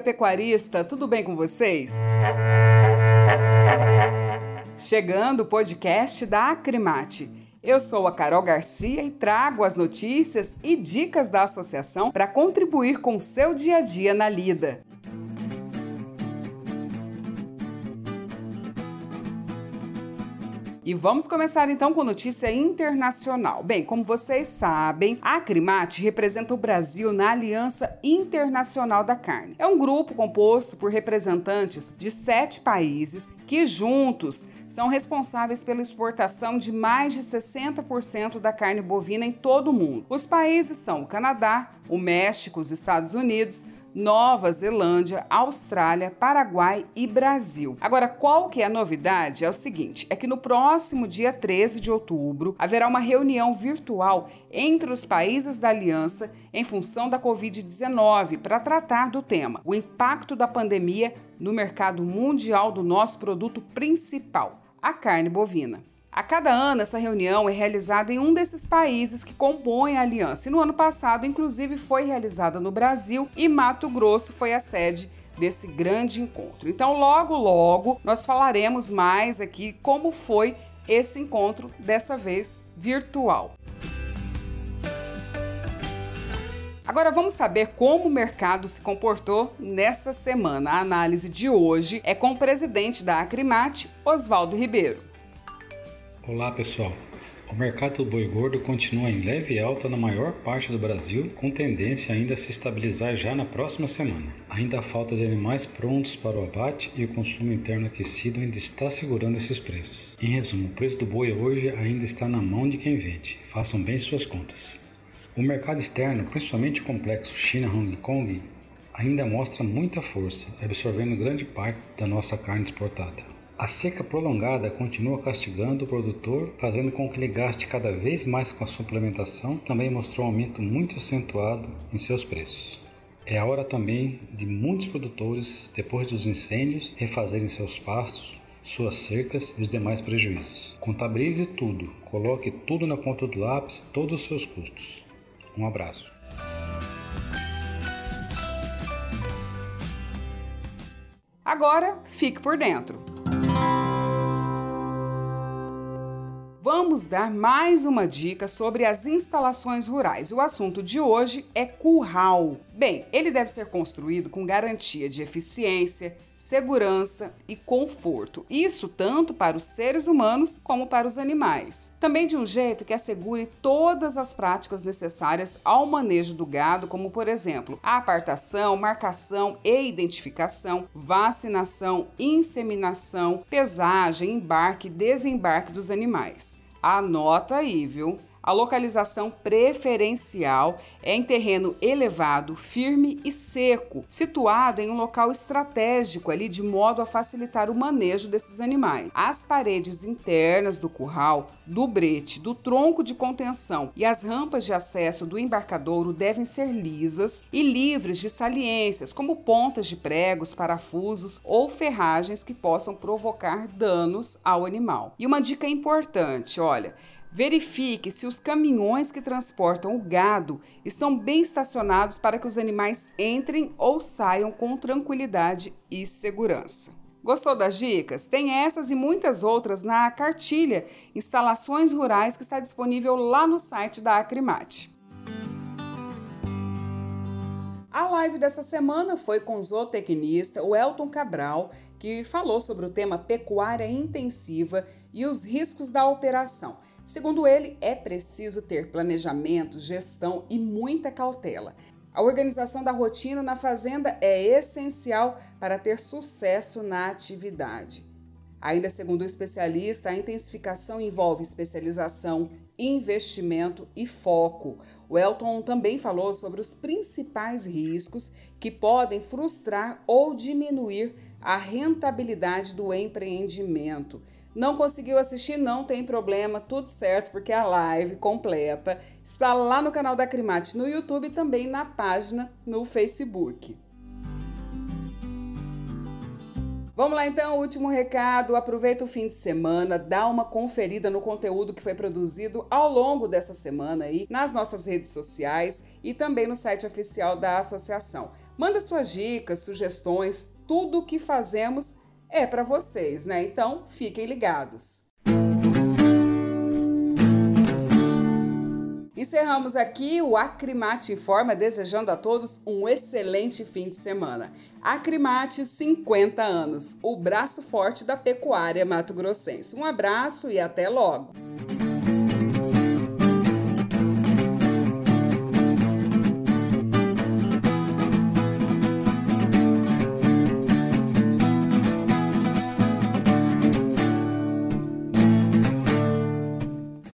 pecuarista, tudo bem com vocês? Chegando o podcast da Acrimate. Eu sou a Carol Garcia e trago as notícias e dicas da associação para contribuir com o seu dia a dia na lida. E vamos começar então com notícia internacional. Bem, como vocês sabem, a Acrimate representa o Brasil na Aliança Internacional da Carne. É um grupo composto por representantes de sete países que juntos são responsáveis pela exportação de mais de 60% da carne bovina em todo o mundo. Os países são o Canadá, o México, os Estados Unidos, Nova Zelândia, Austrália, Paraguai e Brasil. Agora, qual que é a novidade? É o seguinte, é que no próximo dia 13 de outubro haverá uma reunião virtual entre os países da aliança em função da COVID-19 para tratar do tema: o impacto da pandemia no mercado mundial do nosso produto principal, a carne bovina. A cada ano, essa reunião é realizada em um desses países que compõem a aliança. E no ano passado, inclusive, foi realizada no Brasil e Mato Grosso foi a sede desse grande encontro. Então, logo, logo, nós falaremos mais aqui como foi esse encontro, dessa vez virtual. Agora vamos saber como o mercado se comportou nessa semana. A análise de hoje é com o presidente da Acrimate, Oswaldo Ribeiro. Olá pessoal, o mercado do boi gordo continua em leve alta na maior parte do Brasil, com tendência ainda a se estabilizar já na próxima semana. Ainda há falta de animais prontos para o abate e o consumo interno aquecido ainda está segurando esses preços. Em resumo, o preço do boi hoje ainda está na mão de quem vende. Façam bem suas contas. O mercado externo, principalmente o complexo China-Hong Kong, ainda mostra muita força, absorvendo grande parte da nossa carne exportada. A seca prolongada continua castigando o produtor, fazendo com que ele gaste cada vez mais com a suplementação, também mostrou um aumento muito acentuado em seus preços. É a hora também de muitos produtores, depois dos incêndios, refazerem seus pastos, suas cercas e os demais prejuízos. Contabilize tudo, coloque tudo na ponta do lápis, todos os seus custos. Um abraço. Agora, fique por dentro. Vamos dar mais uma dica sobre as instalações rurais. O assunto de hoje é curral. Bem, ele deve ser construído com garantia de eficiência, segurança e conforto. Isso tanto para os seres humanos como para os animais. Também de um jeito que assegure todas as práticas necessárias ao manejo do gado, como por exemplo, apartação, marcação e identificação, vacinação, inseminação, pesagem, embarque e desembarque dos animais. Anota aí, viu? A localização preferencial é em terreno elevado, firme e seco, situado em um local estratégico ali de modo a facilitar o manejo desses animais. As paredes internas do curral, do brete, do tronco de contenção e as rampas de acesso do embarcadouro devem ser lisas e livres de saliências, como pontas de pregos, parafusos ou ferragens que possam provocar danos ao animal. E uma dica importante, olha, Verifique se os caminhões que transportam o gado estão bem estacionados para que os animais entrem ou saiam com tranquilidade e segurança. Gostou das dicas? Tem essas e muitas outras na cartilha Instalações Rurais que está disponível lá no site da Acrimate. A live dessa semana foi com o zootecnista Elton Cabral, que falou sobre o tema pecuária intensiva e os riscos da operação. Segundo ele, é preciso ter planejamento, gestão e muita cautela. A organização da rotina na fazenda é essencial para ter sucesso na atividade. Ainda segundo o especialista, a intensificação envolve especialização, investimento e foco. O Elton também falou sobre os principais riscos que podem frustrar ou diminuir a rentabilidade do empreendimento. Não conseguiu assistir? Não tem problema, tudo certo, porque a live completa está lá no canal da Crimate no YouTube e também na página no Facebook. Vamos lá então, último recado. Aproveita o fim de semana, dá uma conferida no conteúdo que foi produzido ao longo dessa semana aí nas nossas redes sociais e também no site oficial da associação. Manda suas dicas, sugestões, tudo o que fazemos é para vocês, né? Então, fiquem ligados. Encerramos aqui o Acrimate Informa, desejando a todos um excelente fim de semana. Acrimate 50 anos, o braço forte da pecuária mato-grossense. Um abraço e até logo!